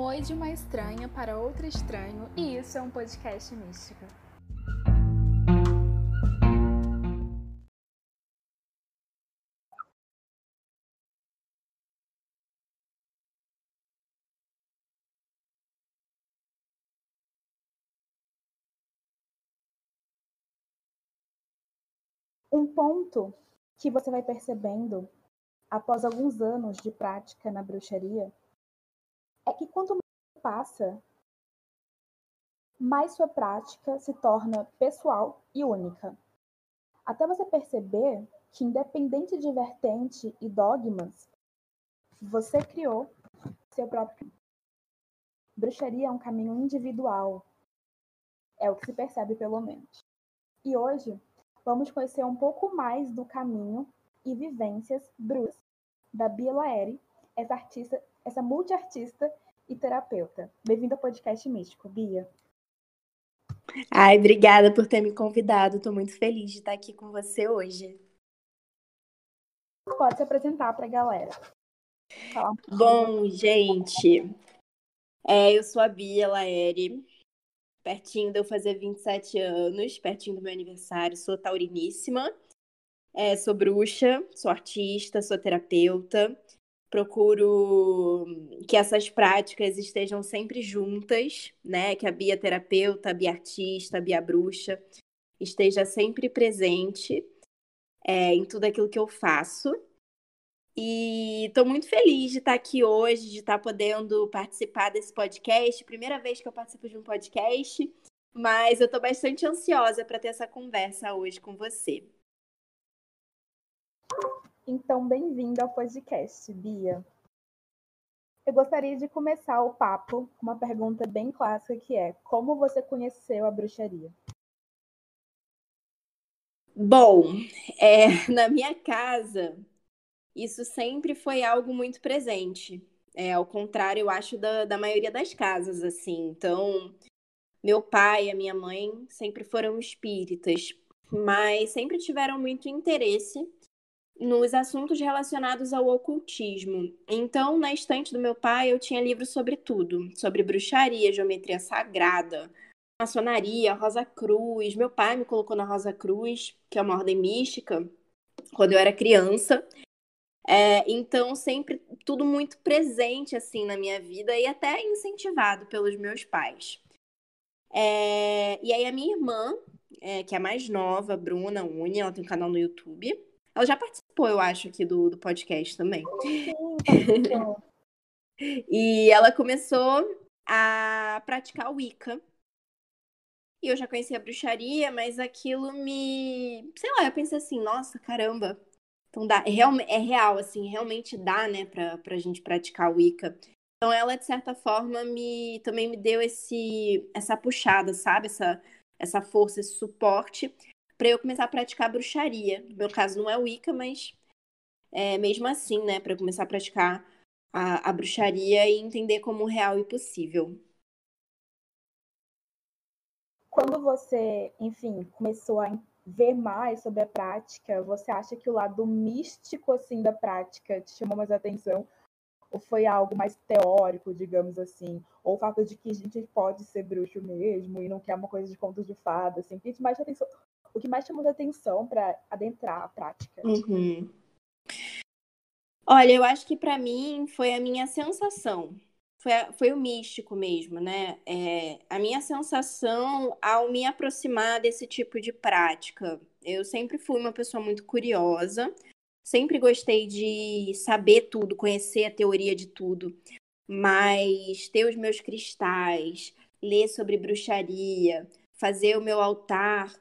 Oi de uma estranha para outra estranho, e isso é um podcast místico. Um ponto que você vai percebendo após alguns anos de prática na bruxaria é que quanto mais passa, mais sua prática se torna pessoal e única. Até você perceber que, independente de vertente e dogmas, você criou seu próprio. Bruxaria é um caminho individual. É o que se percebe, pelo menos. E hoje, vamos conhecer um pouco mais do caminho e vivências bruxas da Bia Laeri, essa artista essa multiartista e terapeuta. Bem-vinda ao podcast Místico, Bia. Ai, obrigada por ter me convidado. Estou muito feliz de estar aqui com você hoje. Pode se apresentar para a galera. Um Bom, gente, é, eu sou a Bia Laere, pertinho de eu fazer 27 anos, pertinho do meu aniversário, sou tauriníssima, é, sou bruxa, sou artista, sou terapeuta, procuro que essas práticas estejam sempre juntas, né? Que a Bia terapeuta, a Bia artista, a Bia bruxa esteja sempre presente é, em tudo aquilo que eu faço. E estou muito feliz de estar aqui hoje, de estar podendo participar desse podcast. Primeira vez que eu participo de um podcast, mas eu estou bastante ansiosa para ter essa conversa hoje com você. Então, bem-vindo ao podcast, Bia. Eu gostaria de começar o papo com uma pergunta bem clássica que é: como você conheceu a bruxaria? Bom, é, na minha casa, isso sempre foi algo muito presente. É, ao contrário, eu acho, da, da maioria das casas, assim. Então, meu pai e a minha mãe sempre foram espíritas, mas sempre tiveram muito interesse nos assuntos relacionados ao ocultismo. Então, na estante do meu pai, eu tinha livros sobre tudo, sobre bruxaria, geometria sagrada, maçonaria, Rosa Cruz. Meu pai me colocou na Rosa Cruz, que é uma ordem mística, quando eu era criança. É, então, sempre tudo muito presente assim na minha vida e até incentivado pelos meus pais. É, e aí, a minha irmã, é, que é a mais nova, Bruna Uni, ela tem um canal no YouTube. Ela já participou, eu acho, aqui do, do podcast também. Sim, e ela começou a praticar Wicca. E eu já conhecia a bruxaria, mas aquilo me. Sei lá, eu pensei assim, nossa, caramba. Então dá. É, real, é real, assim, realmente dá, né, pra, pra gente praticar Wicca. Então ela, de certa forma, me também me deu esse, essa puxada, sabe? Essa, essa força, esse suporte para eu começar a praticar bruxaria. No meu caso não é Wicca, mas é, mesmo assim, né, para começar a praticar a, a bruxaria e entender como real e possível. Quando você, enfim, começou a ver mais sobre a prática, você acha que o lado místico assim da prática te chamou mais atenção? Ou foi algo mais teórico, digamos assim? Ou o fato de que a gente pode ser bruxo mesmo e não quer uma coisa de contos de fada, assim? O que te mais atenção? O que mais chamou a atenção para adentrar a prática? Uhum. Olha, eu acho que para mim foi a minha sensação. Foi, foi o místico mesmo, né? É, a minha sensação ao me aproximar desse tipo de prática. Eu sempre fui uma pessoa muito curiosa, sempre gostei de saber tudo, conhecer a teoria de tudo, mas ter os meus cristais, ler sobre bruxaria, fazer o meu altar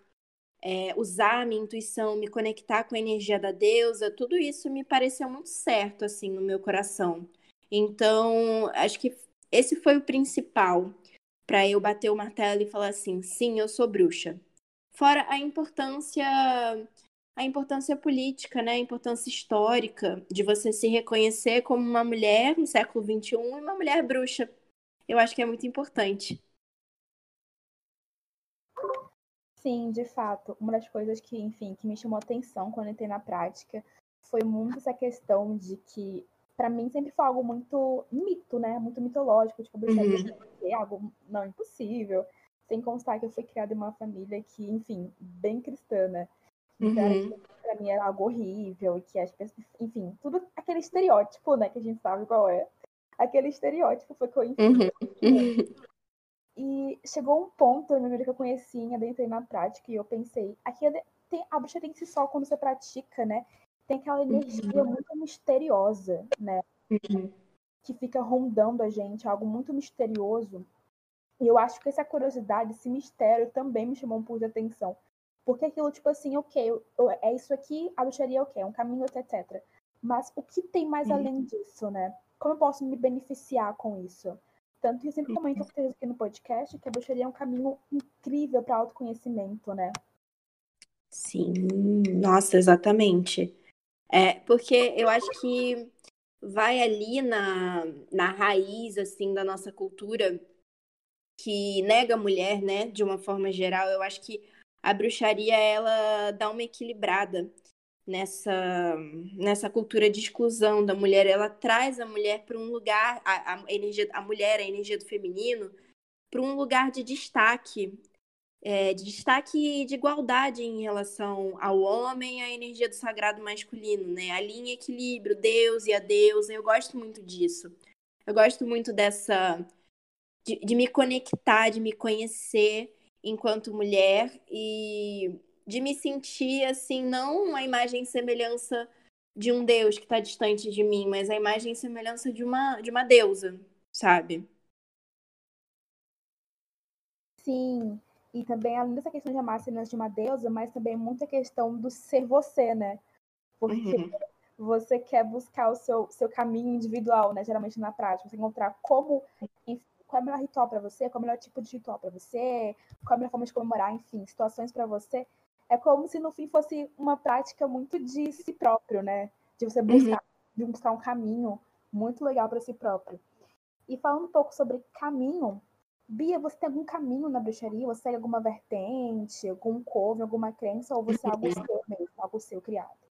é, usar a minha intuição, me conectar com a energia da deusa, tudo isso me pareceu muito certo, assim, no meu coração. Então, acho que esse foi o principal para eu bater o martelo e falar assim: sim, eu sou bruxa. Fora a importância a importância política, né? a importância histórica de você se reconhecer como uma mulher no século XXI e uma mulher bruxa. Eu acho que é muito importante. Sim, de fato. Uma das coisas que, enfim, que me chamou atenção quando entrei na prática foi muito essa questão de que para mim sempre foi algo muito mito, né? Muito mitológico, tipo, bruxaria uhum. é algo não impossível. Sem constar que eu fui criada em uma família que, enfim, bem cristã, né? Então, uhum. pra mim era algo horrível, que as pessoas, enfim, tudo aquele estereótipo, né, que a gente sabe qual é. Aquele estereótipo foi que eu entendi. Uhum. E chegou um ponto na minha vida que eu conheci, adentrei na prática, e eu pensei, aqui é tem, a bruxa tem que ser só quando você pratica, né? Tem aquela energia uhum. muito misteriosa, né? Uhum. Que fica rondando a gente, algo muito misterioso. E eu acho que essa curiosidade, esse mistério também me chamou um pouco de atenção. Porque aquilo, tipo assim, ok, é isso aqui, a bruxaria é o quê? É um caminho, etc. Mas o que tem mais uhum. além disso, né? Como eu posso me beneficiar com isso? Tanto que eu sempre comento uhum. aqui no podcast que a bruxaria é um caminho incrível para autoconhecimento, né? Sim, nossa, exatamente. É, porque eu acho que vai ali na, na raiz, assim, da nossa cultura que nega a mulher, né, de uma forma geral. Eu acho que a bruxaria ela dá uma equilibrada nessa nessa cultura de exclusão da mulher. Ela traz a mulher para um lugar a, a, energia a mulher, a energia do feminino, para um lugar de destaque, é, de destaque de igualdade em relação ao homem, à energia do sagrado masculino, né? Ali em equilíbrio, Deus e a deusa. Eu gosto muito disso. Eu gosto muito dessa de, de me conectar, de me conhecer enquanto mulher e de me sentir assim, não a imagem e semelhança de um Deus que está distante de mim, mas a imagem e semelhança de uma, de uma deusa, sabe? Sim, e também além dessa questão de amar semelhança de uma deusa, mas também muita questão do ser você, né? Porque uhum. você quer buscar o seu, seu caminho individual, né? Geralmente na prática, você encontrar como, qual é o melhor ritual para você, qual é o melhor tipo de ritual para você, qual é a melhor forma de comemorar, enfim, situações para você. É como se no fim fosse uma prática muito de si próprio, né? De você buscar, uhum. de buscar um caminho muito legal para si próprio. E falando um pouco sobre caminho, Bia, você tem algum caminho na bruxaria? Você segue alguma vertente, algum coven, alguma crença, ou você é algo seu mesmo, algo seu criado?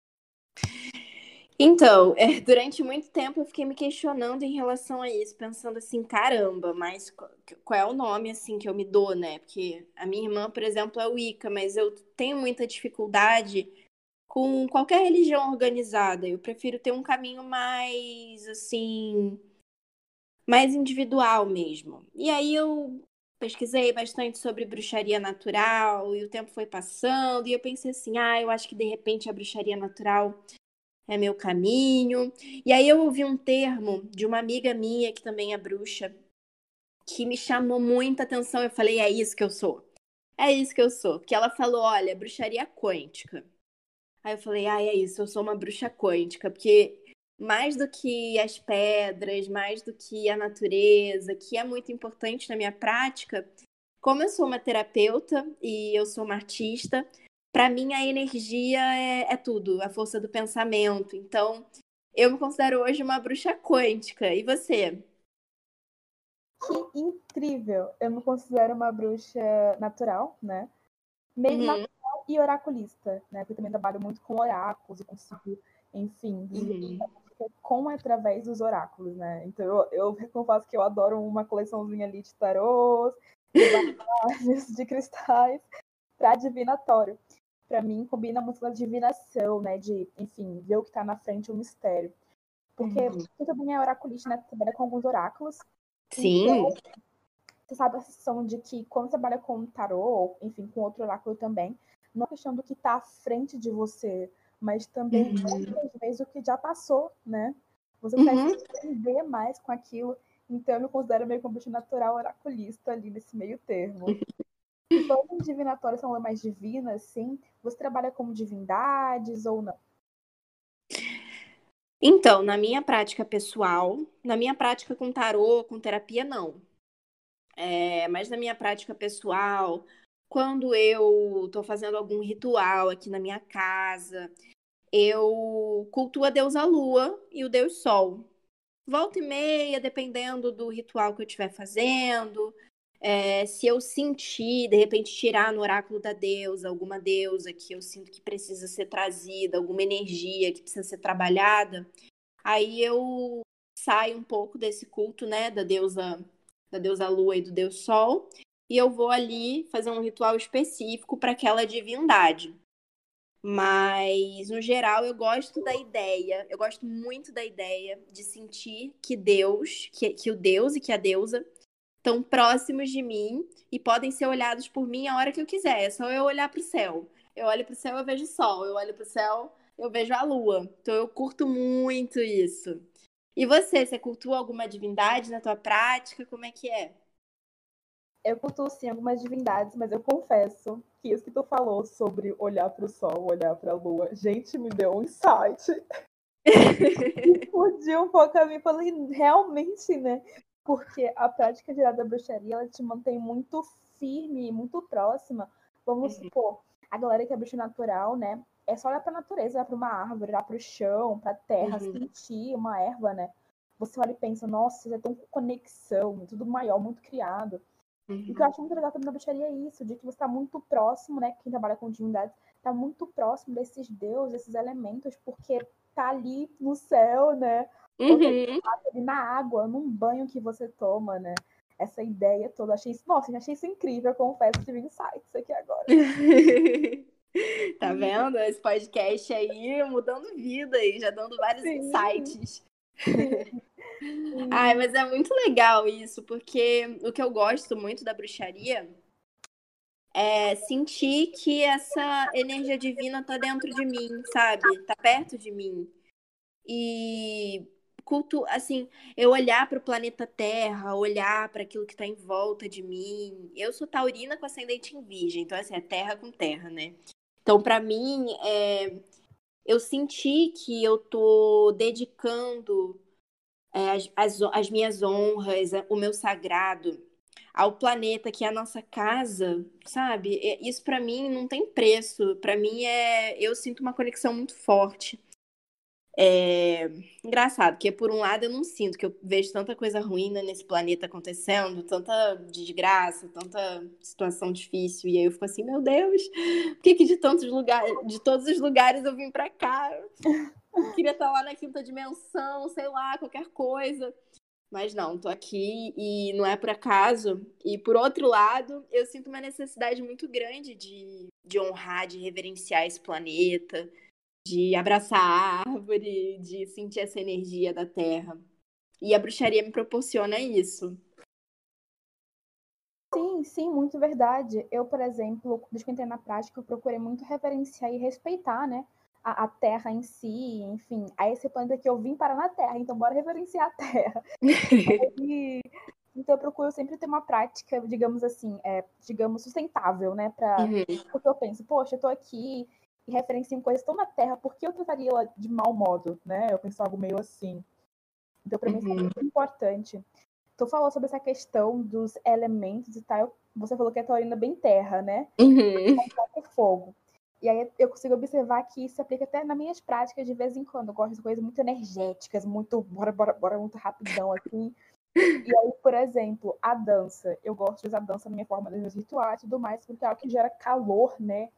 Então, é, durante muito tempo eu fiquei me questionando em relação a isso, pensando assim, caramba, mas qual é o nome assim que eu me dou, né? Porque a minha irmã, por exemplo, é Wicca, mas eu tenho muita dificuldade com qualquer religião organizada. Eu prefiro ter um caminho mais assim, mais individual mesmo. E aí eu pesquisei bastante sobre bruxaria natural e o tempo foi passando e eu pensei assim, ah, eu acho que de repente a bruxaria natural é meu caminho. E aí eu ouvi um termo de uma amiga minha que também é bruxa, que me chamou muita atenção. Eu falei, é isso que eu sou. É isso que eu sou. Porque ela falou, olha, bruxaria quântica. Aí eu falei, ah, é isso, eu sou uma bruxa quântica, porque mais do que as pedras, mais do que a natureza, que é muito importante na minha prática, como eu sou uma terapeuta e eu sou uma artista, para mim a energia é, é, tudo, a força do pensamento. Então, eu me considero hoje uma bruxa quântica. E você? Que incrível! Eu me considero uma bruxa natural, né? Meio uhum. natural e oraculista, né? Porque eu também trabalho muito com oráculos e consigo, enfim, uhum. com através dos oráculos, né? Então eu, eu confesso que eu adoro uma coleçãozinha ali de tarôs, de, de cristais para divinatório para mim, combina muito com a divinação, né? De, enfim, ver o que está na frente, o mistério. Porque uhum. você também é oraculista, né? Trabalha com alguns oráculos. Sim. Então, você sabe a sensação de que quando você trabalha com tarô, enfim, com outro oráculo também, não é questão do que está à frente de você, mas também, muitas vezes, o que já passou, né? Você uhum. entender mais com aquilo. Então, eu me considero meio como natural oraculista ali nesse meio termo. Se forem divinatórias são mais divinas, sim, você trabalha como divindades ou não? Então, na minha prática pessoal, na minha prática com tarô, com terapia, não. É, mas na minha prática pessoal, quando eu estou fazendo algum ritual aqui na minha casa, eu cultuo a deusa Lua e o deus Sol. Volta e meia, dependendo do ritual que eu estiver fazendo, é, se eu sentir, de repente, tirar no oráculo da deusa, alguma deusa que eu sinto que precisa ser trazida, alguma energia que precisa ser trabalhada, Aí eu saio um pouco desse culto, né, da deusa da deusa Lua e do deus Sol, e eu vou ali fazer um ritual específico para aquela divindade. Mas, no geral, eu gosto da ideia, eu gosto muito da ideia de sentir que Deus, que, que o Deus e que a deusa estão próximos de mim e podem ser olhados por mim a hora que eu quiser. É só eu olhar para o céu. Eu olho para o céu, eu vejo o sol. Eu olho para o céu, eu vejo a lua. Então, eu curto muito isso. E você, você cultua alguma divindade na tua prática? Como é que é? Eu cultuo sim algumas divindades, mas eu confesso que isso que tu falou sobre olhar para o sol, olhar para a lua, gente, me deu um insight. Explodiu um pouco a mim. Falei, realmente, né? Porque a prática geral da bruxaria, ela te mantém muito firme, muito próxima. Vamos uhum. supor, a galera que é bruxa natural, né? É só olhar para a natureza, olhar para uma árvore, olhar para o chão, para a terra, uhum. sentir uma erva, né? Você olha e pensa, nossa, é tão conexão, tudo maior, muito criado. Uhum. E o que eu acho muito legal também na bruxaria é isso, de que você está muito próximo, né? Quem trabalha com divindades está muito próximo desses deuses, desses elementos, porque tá ali no céu, né? Uhum. Na água, num banho que você toma, né? Essa ideia toda. Achei isso, nossa, eu achei isso incrível, eu confesso, tive insights aqui agora. tá vendo? Esse podcast aí mudando vida e já dando vários Sim. insights. Ai, mas é muito legal isso, porque o que eu gosto muito da bruxaria é sentir que essa energia divina tá dentro de mim, sabe? Tá perto de mim. E culto, assim, eu olhar para o planeta Terra, olhar para aquilo que está em volta de mim. Eu sou taurina com ascendente em virgem, então assim, é terra com terra, né? Então, para mim, é, eu senti que eu tô dedicando é, as, as, as minhas honras, o meu sagrado ao planeta que é a nossa casa, sabe? Isso para mim não tem preço. Para mim é, eu sinto uma conexão muito forte. É engraçado, porque por um lado eu não sinto que eu vejo tanta coisa ruim nesse planeta acontecendo, tanta desgraça, tanta situação difícil, e aí eu fico assim, meu Deus, por que, que de tantos lugares, de todos os lugares eu vim para cá? Eu queria estar lá na quinta dimensão, sei lá, qualquer coisa. Mas não, tô aqui e não é por acaso. E por outro lado, eu sinto uma necessidade muito grande de, de honrar, de reverenciar esse planeta, de abraçar a árvore, de sentir essa energia da terra. E a bruxaria me proporciona isso. Sim, sim, muito verdade. Eu, por exemplo, desde que entrei na prática, eu procurei muito reverenciar e respeitar, né, a, a, Terra em si, enfim, a esse planeta que eu vim para na Terra, então bora reverenciar a Terra. e, então eu procuro sempre ter uma prática, digamos assim, é, digamos, sustentável, né, para uhum. porque eu penso, poxa, eu tô aqui e referenciam coisas tão na Terra, por que eu trataria ela de mau modo, né? Eu penso algo meio assim. Então, para uhum. mim, isso é muito importante. Tu falou sobre essa questão dos elementos e tal. Você falou que a taurina é bem terra, né? Uhum. É fogo. E aí eu consigo observar que isso se aplica até nas minhas práticas de vez em quando. Eu gosto de coisas muito energéticas, muito bora, bora, bora, muito rapidão, assim. E aí, por exemplo, a dança. Eu gosto de usar a dança na minha forma de rituais e tudo mais, porque é algo que gera calor, né?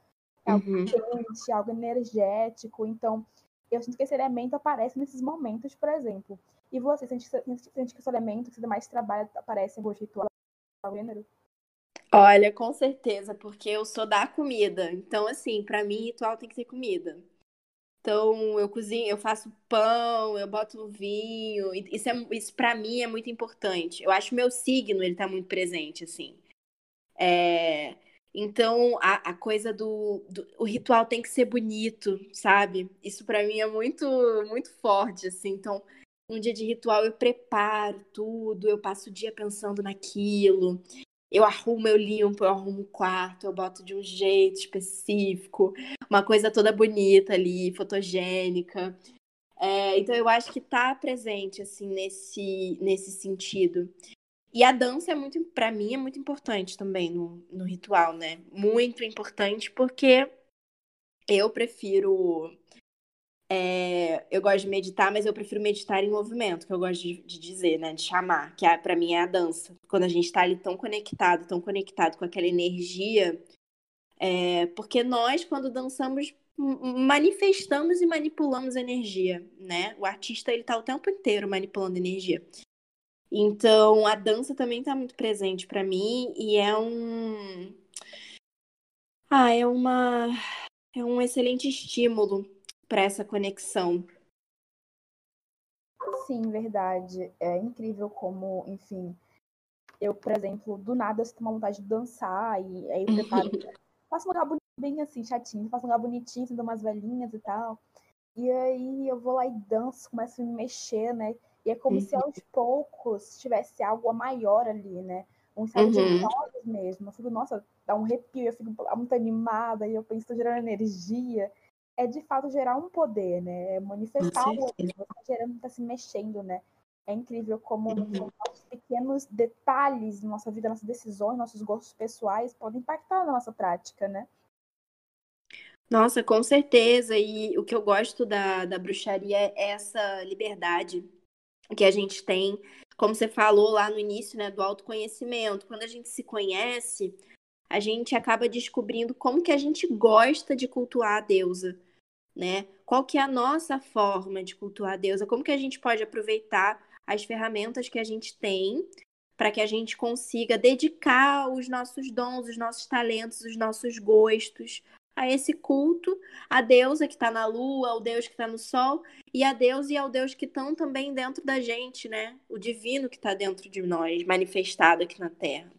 Algo uhum. quente, algo energético. Então, eu sinto que esse elemento aparece nesses momentos, por exemplo. E você, sente, sente que esse elemento que você mais trabalha aparece em algum ritual gênero? Olha, com certeza, porque eu sou da comida. Então, assim, para mim, ritual tem que ter comida. Então, eu cozinho, eu faço pão, eu boto vinho. Isso, é, isso para mim é muito importante. Eu acho que meu signo, ele tá muito presente, assim. É, então, a, a coisa do, do, O ritual tem que ser bonito, sabe? Isso para mim é muito, muito forte, assim. Então, um dia de ritual eu preparo tudo, eu passo o dia pensando naquilo. Eu arrumo, eu limpo, eu arrumo o quarto, eu boto de um jeito específico, uma coisa toda bonita ali, fotogênica. É, então eu acho que tá presente assim nesse nesse sentido. E a dança é muito, para mim, é muito importante também no, no ritual, né? Muito importante porque eu prefiro. É, eu gosto de meditar, mas eu prefiro meditar em movimento, que eu gosto de, de dizer, né? De chamar, que é, para mim é a dança. Quando a gente está ali tão conectado, tão conectado com aquela energia. É, porque nós, quando dançamos, manifestamos e manipulamos energia, né? O artista ele tá o tempo inteiro manipulando energia. Então, a dança também está muito presente para mim e é um ah, é uma é um excelente estímulo para essa conexão. Sim, verdade. É incrível como, enfim, eu, por exemplo, do nada eu sinto uma vontade de dançar e aí eu preparo, faço um lugar bem assim, chatinho, faço um lugar bonitinho, sinto umas velhinhas e tal. E aí eu vou lá e danço, começo a me mexer, né? E é como uhum. se aos poucos tivesse algo maior ali, né? Um estado uhum. de nós mesmo. Eu fico, nossa, dá um arrepio, eu fico muito animada e eu penso, estou gerando energia. É de fato gerar um poder, né? É manifestar o outro. Você está gerando, está se mexendo, né? É incrível como uhum. os pequenos detalhes da nossa vida, nossas decisões, nossos gostos pessoais podem impactar na nossa prática, né? Nossa, com certeza. E o que eu gosto da, da bruxaria é essa liberdade que a gente tem, como você falou lá no início, né, do autoconhecimento. Quando a gente se conhece, a gente acaba descobrindo como que a gente gosta de cultuar a deusa, né? Qual que é a nossa forma de cultuar a deusa? Como que a gente pode aproveitar as ferramentas que a gente tem para que a gente consiga dedicar os nossos dons, os nossos talentos, os nossos gostos a esse culto, a deusa que está na lua, ao deus que está no sol, e a deusa e ao deus que estão também dentro da gente, né? O divino que está dentro de nós, manifestado aqui na Terra.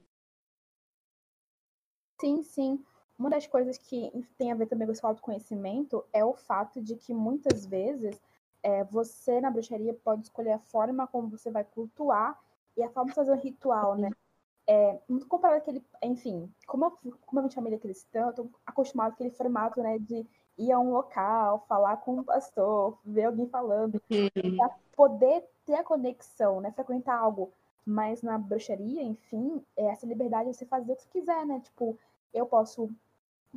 Sim, sim. Uma das coisas que tem a ver também com esse autoconhecimento é o fato de que muitas vezes é, você na bruxaria pode escolher a forma como você vai cultuar e a forma de fazer o ritual, né? É, muito comparado àquele, enfim, como eu, como eu vim de família cristã, eu tô acostumado com aquele formato, né, de ir a um local, falar com um pastor, ver alguém falando, uhum. para poder ter a conexão, né, frequentar algo. Mas na bruxaria, enfim, é essa liberdade de você fazer o que você quiser, né? Tipo, eu posso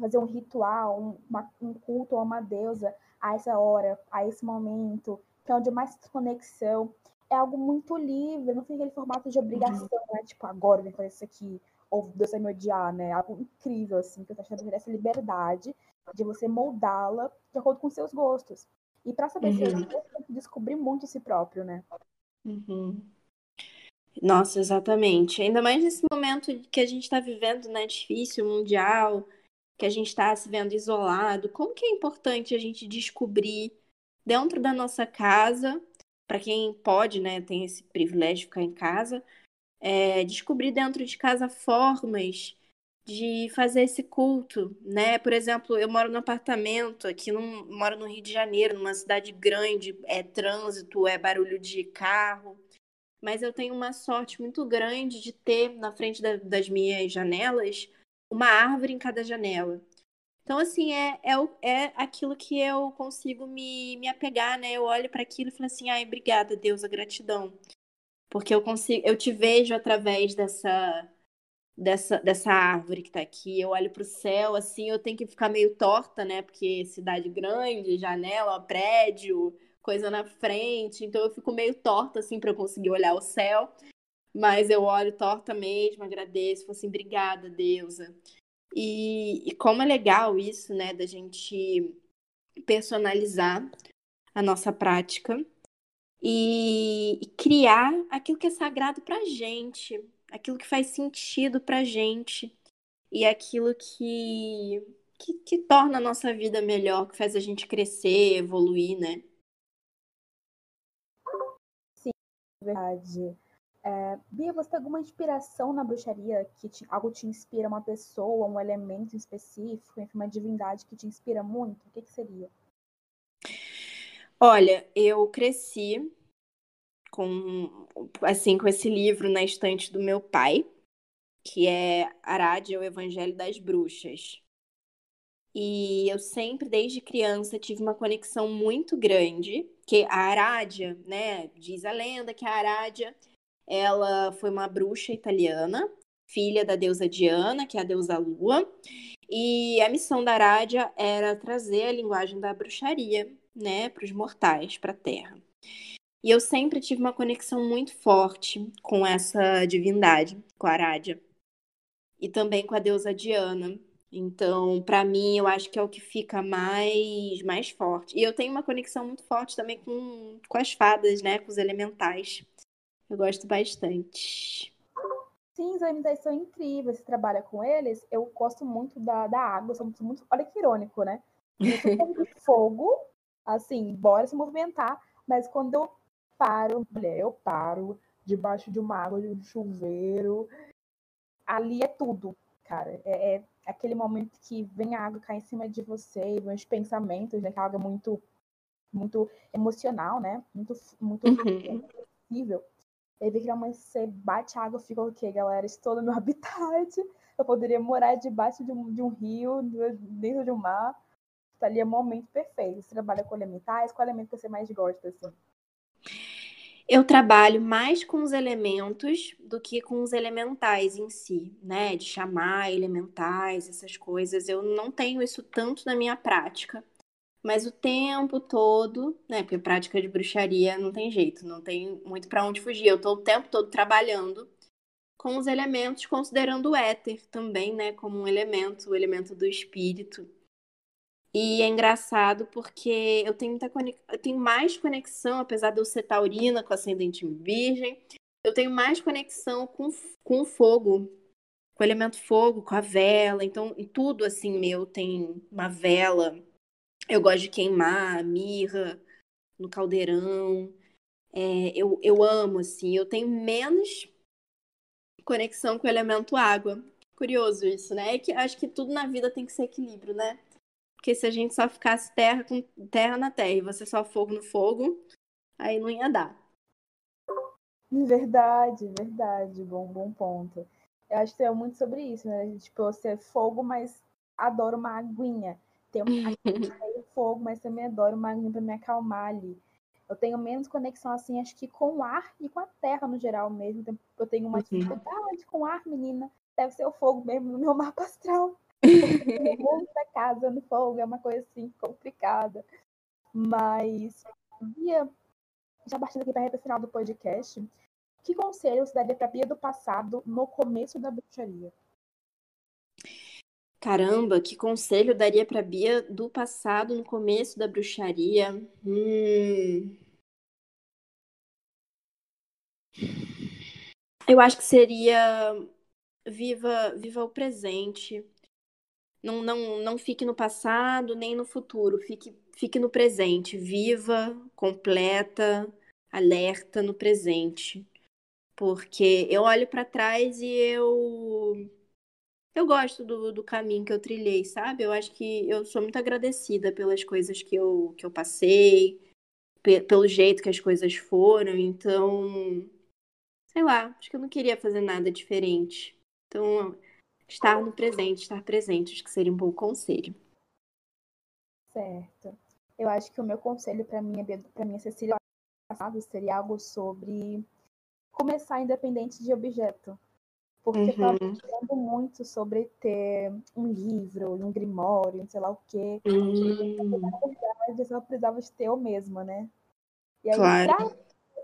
fazer um ritual, um, uma, um culto a uma deusa a essa hora, a esse momento, que é onde mais conexão é algo muito livre, não fica aquele formato de obrigação, uhum. né? Tipo, agora que fazer isso aqui, ou Deus vai me odiar, né? Algo incrível, assim, que eu tô achando que essa liberdade de você moldá-la de acordo com seus gostos. E para saber uhum. seus gostos, tem que descobrir muito si próprio, né? Uhum. Nossa, exatamente. Ainda mais nesse momento que a gente está vivendo, né? Difícil, mundial, que a gente está se vendo isolado. Como que é importante a gente descobrir dentro da nossa casa para quem pode, né, tem esse privilégio de ficar em casa, é, descobrir dentro de casa formas de fazer esse culto, né? Por exemplo, eu moro no apartamento aqui, num, moro no Rio de Janeiro, numa cidade grande, é trânsito, é barulho de carro, mas eu tenho uma sorte muito grande de ter na frente da, das minhas janelas uma árvore em cada janela. Então, assim, é, é, é aquilo que eu consigo me, me apegar, né? Eu olho para aquilo e falo assim, ai, obrigada, Deus, a gratidão. Porque eu consigo, eu te vejo através dessa, dessa, dessa árvore que está aqui. Eu olho para o céu, assim, eu tenho que ficar meio torta, né? Porque cidade grande, janela, prédio, coisa na frente. Então eu fico meio torta, assim, para eu conseguir olhar o céu. Mas eu olho torta mesmo, agradeço, falo assim, obrigada, deusa. E, e como é legal isso, né, da gente personalizar a nossa prática e, e criar aquilo que é sagrado para gente, aquilo que faz sentido para gente e aquilo que, que, que torna a nossa vida melhor, que faz a gente crescer, evoluir, né? Sim, verdade. É, Bia, você tem alguma inspiração na bruxaria que te, algo te inspira, uma pessoa, um elemento específico, uma divindade que te inspira muito? O que, que seria? Olha, eu cresci com assim com esse livro na estante do meu pai, que é Arádia, o Evangelho das Bruxas. E eu sempre, desde criança, tive uma conexão muito grande, que a Arádia, né, diz a lenda que a Arádia ela foi uma bruxa italiana, filha da deusa Diana, que é a deusa Lua. E a missão da Arádia era trazer a linguagem da bruxaria, né, para os mortais, para a Terra. E eu sempre tive uma conexão muito forte com essa divindade, com a Arádia. E também com a deusa Diana. Então, para mim, eu acho que é o que fica mais, mais forte. E eu tenho uma conexão muito forte também com, com as fadas, né? Com os elementais. Eu gosto bastante. Sim, os elementais são incríveis. Você trabalha com eles. Eu gosto muito da, da água. Sou muito, olha que irônico, né? Eu fogo, assim, bora se movimentar. Mas quando eu paro, mulher, eu paro debaixo de uma água, de um chuveiro. Ali é tudo, cara. É, é aquele momento que vem a água cair em cima de você, vem os pensamentos, né? Que é algo muito, muito emocional, né? Muito, muito uhum. Aí vê que realmente você bate água, fica o quê, galera? Estou no meu habitat. Eu poderia morar debaixo de um, de um rio, dentro de um mar. O momento perfeito. Você trabalha com elementais, qual elemento você mais gosta, assim? Eu trabalho mais com os elementos do que com os elementais em si, né? De chamar elementais, essas coisas. Eu não tenho isso tanto na minha prática. Mas o tempo todo, né? Porque prática de bruxaria não tem jeito, não tem muito para onde fugir. Eu tô o tempo todo trabalhando com os elementos, considerando o éter também, né? Como um elemento, o elemento do espírito. E é engraçado porque eu tenho, muita conex... eu tenho mais conexão, apesar de eu ser taurina com ascendente virgem, eu tenho mais conexão com, com o fogo, com o elemento fogo, com a vela. Então, tudo assim meu tem uma vela. Eu gosto de queimar mirra no caldeirão. É, eu, eu amo, assim. Eu tenho menos conexão com o elemento água. Curioso isso, né? É que acho que tudo na vida tem que ser equilíbrio, né? Porque se a gente só ficasse terra com terra na terra e você só fogo no fogo, aí não ia dar. Verdade, verdade. Bom, bom ponto. Eu acho que é muito sobre isso, né? Tipo, você é fogo, mas adoro uma aguinha. Tenho um fogo, mas também adoro uma aguinha pra me acalmar ali. Eu tenho menos conexão, assim, acho que com o ar e com a terra no geral mesmo. Eu tenho uma uhum. dificuldade com o ar, menina. Deve ser o fogo mesmo no meu mapa astral. muita casa no fogo, é uma coisa assim complicada. Mas, Bia, já partindo aqui para a reta final do podcast, que conselho você daria para Bia do passado no começo da bruxaria? Caramba, que conselho daria para Bia do passado no começo da bruxaria? Hum... Eu acho que seria viva, viva o presente. Não, não, não fique no passado nem no futuro, fique, fique no presente, viva, completa, alerta no presente. Porque eu olho para trás e eu eu gosto do, do caminho que eu trilhei, sabe? Eu acho que eu sou muito agradecida pelas coisas que eu, que eu passei, pelo jeito que as coisas foram. Então, sei lá, acho que eu não queria fazer nada diferente. Então, estar no presente, estar presente, acho que seria um bom conselho. Certo. Eu acho que o meu conselho para minha para minha Cecília passado seria algo sobre começar independente de objeto. Porque uhum. eu estava estudando muito sobre ter um livro, um grimório, sei lá o quê. Uhum. E eu só precisava de ter eu mesma, né? E aí, claro.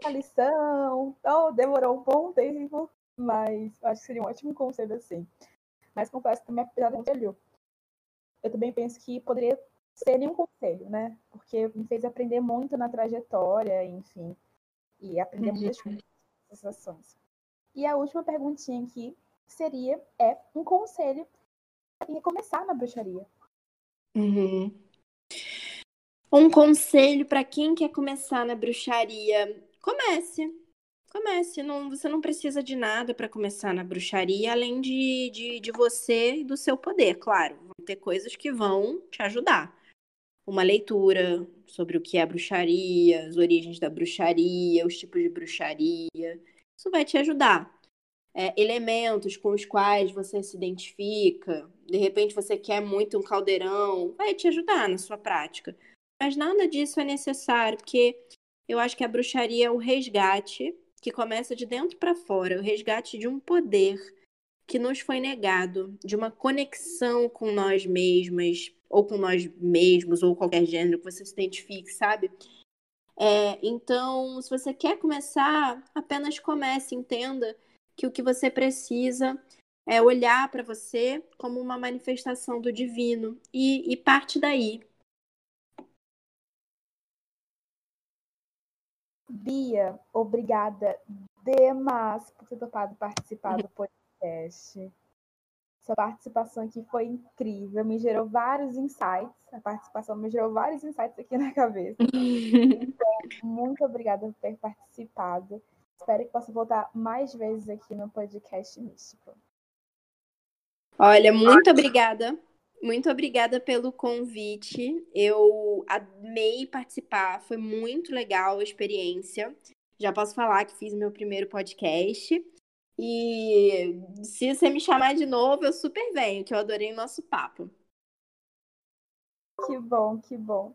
a lição, então, demorou um bom tempo, mas acho que seria um ótimo conselho assim. Mas confesso que também, apesar de conselho, eu também penso que poderia ser nenhum conselho, né? Porque me fez aprender muito na trajetória, enfim, e aprender uhum. muitas sensações. E a última perguntinha aqui seria, é um conselho para começar na bruxaria. Uhum. Um conselho para quem quer começar na bruxaria: comece. Comece, não, você não precisa de nada para começar na bruxaria, além de, de, de você e do seu poder, claro. Vão ter coisas que vão te ajudar. Uma leitura sobre o que é bruxaria, as origens da bruxaria, os tipos de bruxaria. Isso vai te ajudar. É, elementos com os quais você se identifica. De repente você quer muito um caldeirão, vai te ajudar na sua prática. Mas nada disso é necessário, porque eu acho que a bruxaria é o resgate que começa de dentro para fora, o resgate de um poder que nos foi negado, de uma conexão com nós mesmas, ou com nós mesmos, ou qualquer gênero que você se identifique, sabe? É, então, se você quer começar, apenas comece, entenda que o que você precisa é olhar para você como uma manifestação do divino e, e parte daí. Bia, obrigada demais por ter topado participar do podcast. Sua participação aqui foi incrível, me gerou vários insights. A participação me gerou vários insights aqui na cabeça. então, muito obrigada por ter participado. Espero que possa voltar mais vezes aqui no podcast Místico. Olha, muito obrigada. Muito obrigada pelo convite. Eu amei participar, foi muito legal a experiência. Já posso falar que fiz meu primeiro podcast. E se você me chamar de novo, eu super venho, que eu adorei o nosso papo. Que bom, que bom.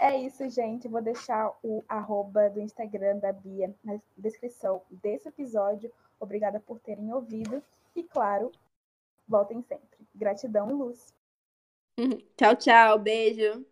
É isso, gente. Vou deixar o arroba do Instagram da Bia na descrição desse episódio. Obrigada por terem ouvido. E, claro, voltem sempre. Gratidão e luz. tchau, tchau. Beijo.